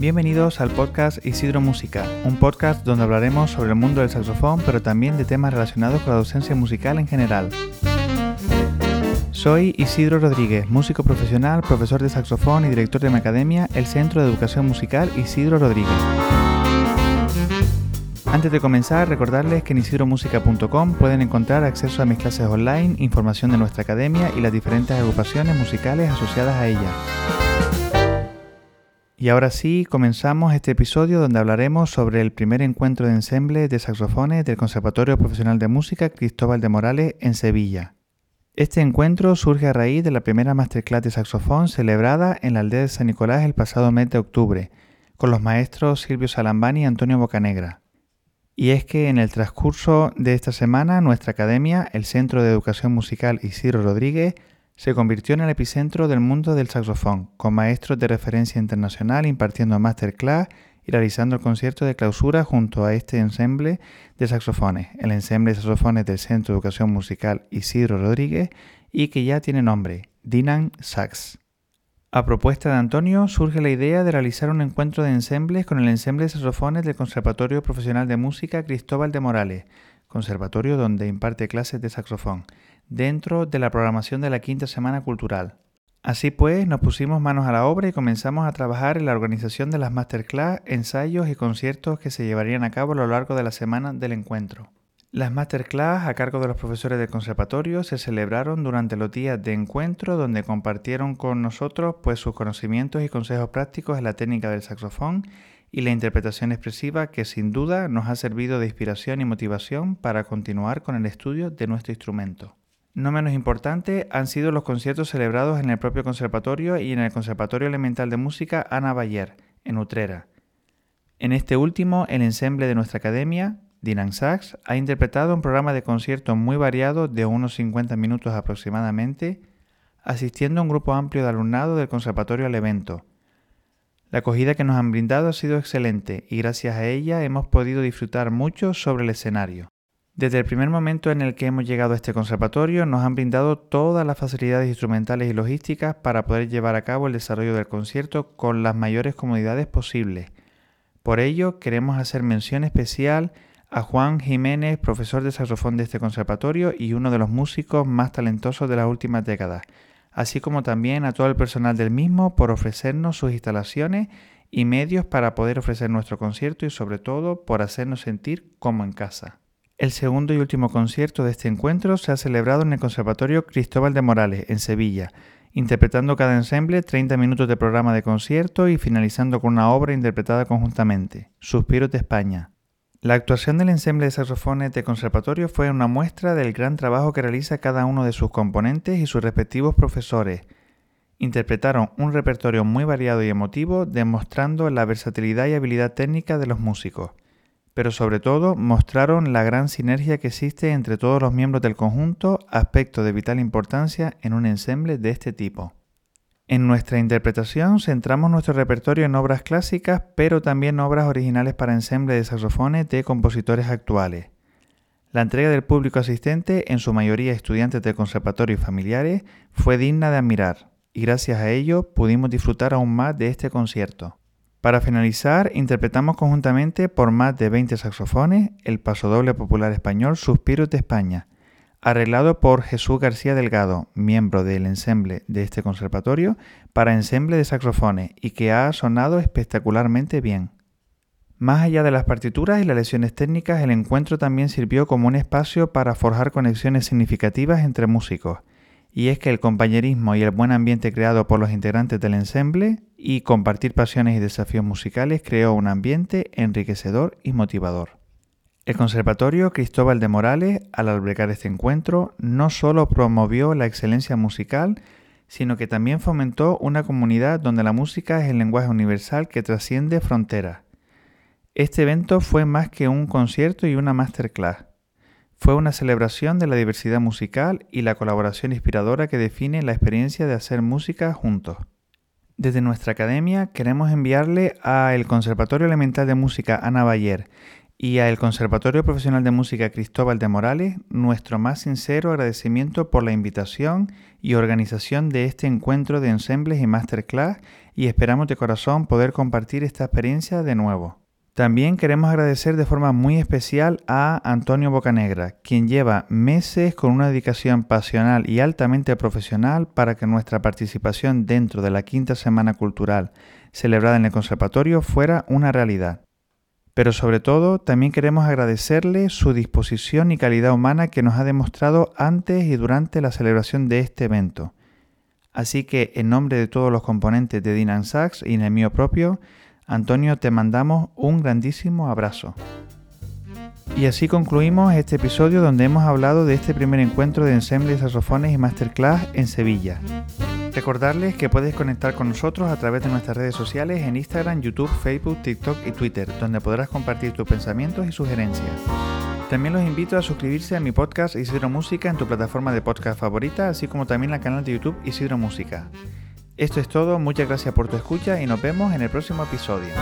Bienvenidos al podcast Isidro Música, un podcast donde hablaremos sobre el mundo del saxofón, pero también de temas relacionados con la docencia musical en general. Soy Isidro Rodríguez, músico profesional, profesor de saxofón y director de mi academia, el Centro de Educación Musical Isidro Rodríguez. Antes de comenzar, recordarles que en isidromusica.com pueden encontrar acceso a mis clases online, información de nuestra academia y las diferentes agrupaciones musicales asociadas a ella. Y ahora sí, comenzamos este episodio donde hablaremos sobre el primer encuentro de ensemble de saxofones del Conservatorio Profesional de Música Cristóbal de Morales en Sevilla. Este encuentro surge a raíz de la primera masterclass de saxofón celebrada en la aldea de San Nicolás el pasado mes de octubre, con los maestros Silvio Salambani y Antonio Bocanegra. Y es que en el transcurso de esta semana nuestra academia, el Centro de Educación Musical Isidro Rodríguez, se convirtió en el epicentro del mundo del saxofón, con maestros de referencia internacional impartiendo masterclass y realizando el concierto de clausura junto a este ensemble de saxofones, el ensemble de saxofones del Centro de Educación Musical Isidro Rodríguez y que ya tiene nombre, Dinan Sax. A propuesta de Antonio surge la idea de realizar un encuentro de ensembles con el ensemble de saxofones del Conservatorio Profesional de Música Cristóbal de Morales, conservatorio donde imparte clases de saxofón dentro de la programación de la quinta semana cultural. Así pues, nos pusimos manos a la obra y comenzamos a trabajar en la organización de las masterclass, ensayos y conciertos que se llevarían a cabo a lo largo de la semana del encuentro. Las masterclass a cargo de los profesores del conservatorio se celebraron durante los días de encuentro donde compartieron con nosotros pues sus conocimientos y consejos prácticos en la técnica del saxofón y la interpretación expresiva que sin duda nos ha servido de inspiración y motivación para continuar con el estudio de nuestro instrumento. No menos importante han sido los conciertos celebrados en el propio conservatorio y en el Conservatorio Elemental de Música Ana Bayer, en Utrera. En este último, el ensemble de nuestra academia, Dinan Sachs, ha interpretado un programa de conciertos muy variado de unos 50 minutos aproximadamente, asistiendo a un grupo amplio de alumnado del conservatorio al evento. La acogida que nos han brindado ha sido excelente y gracias a ella hemos podido disfrutar mucho sobre el escenario. Desde el primer momento en el que hemos llegado a este conservatorio nos han brindado todas las facilidades instrumentales y logísticas para poder llevar a cabo el desarrollo del concierto con las mayores comodidades posibles. Por ello queremos hacer mención especial a Juan Jiménez, profesor de saxofón de este conservatorio y uno de los músicos más talentosos de las últimas décadas, así como también a todo el personal del mismo por ofrecernos sus instalaciones y medios para poder ofrecer nuestro concierto y sobre todo por hacernos sentir como en casa. El segundo y último concierto de este encuentro se ha celebrado en el Conservatorio Cristóbal de Morales, en Sevilla, interpretando cada ensemble 30 minutos de programa de concierto y finalizando con una obra interpretada conjuntamente, Suspiros de España. La actuación del ensemble de saxofones de conservatorio fue una muestra del gran trabajo que realiza cada uno de sus componentes y sus respectivos profesores. Interpretaron un repertorio muy variado y emotivo, demostrando la versatilidad y habilidad técnica de los músicos pero sobre todo mostraron la gran sinergia que existe entre todos los miembros del conjunto, aspecto de vital importancia en un ensemble de este tipo. En nuestra interpretación centramos nuestro repertorio en obras clásicas, pero también obras originales para ensemble de saxofones de compositores actuales. La entrega del público asistente, en su mayoría estudiantes de conservatorio y familiares, fue digna de admirar, y gracias a ello pudimos disfrutar aún más de este concierto. Para finalizar, interpretamos conjuntamente por más de 20 saxofones el pasodoble popular español Suspiros de España, arreglado por Jesús García Delgado, miembro del ensemble de este conservatorio, para ensemble de saxofones y que ha sonado espectacularmente bien. Más allá de las partituras y las lecciones técnicas, el encuentro también sirvió como un espacio para forjar conexiones significativas entre músicos, y es que el compañerismo y el buen ambiente creado por los integrantes del ensemble y compartir pasiones y desafíos musicales creó un ambiente enriquecedor y motivador. El Conservatorio Cristóbal de Morales, al albergar este encuentro, no solo promovió la excelencia musical, sino que también fomentó una comunidad donde la música es el lenguaje universal que trasciende fronteras. Este evento fue más que un concierto y una masterclass. Fue una celebración de la diversidad musical y la colaboración inspiradora que define la experiencia de hacer música juntos. Desde nuestra academia queremos enviarle al Conservatorio Elemental de Música Ana Bayer y al Conservatorio Profesional de Música Cristóbal de Morales nuestro más sincero agradecimiento por la invitación y organización de este encuentro de ensembles y masterclass y esperamos de corazón poder compartir esta experiencia de nuevo. También queremos agradecer de forma muy especial a Antonio Bocanegra, quien lleva meses con una dedicación pasional y altamente profesional para que nuestra participación dentro de la quinta Semana Cultural celebrada en el Conservatorio fuera una realidad. Pero sobre todo también queremos agradecerle su disposición y calidad humana que nos ha demostrado antes y durante la celebración de este evento. Así que en nombre de todos los componentes de Dinan Sachs y en el mío propio, Antonio te mandamos un grandísimo abrazo. Y así concluimos este episodio donde hemos hablado de este primer encuentro de ensemble de saxofones y masterclass en Sevilla. Recordarles que puedes conectar con nosotros a través de nuestras redes sociales en Instagram, YouTube, Facebook, TikTok y Twitter, donde podrás compartir tus pensamientos y sugerencias. También los invito a suscribirse a mi podcast Isidro Música en tu plataforma de podcast favorita, así como también al canal de YouTube Isidro Música. Esto es todo, muchas gracias por tu escucha y nos vemos en el próximo episodio.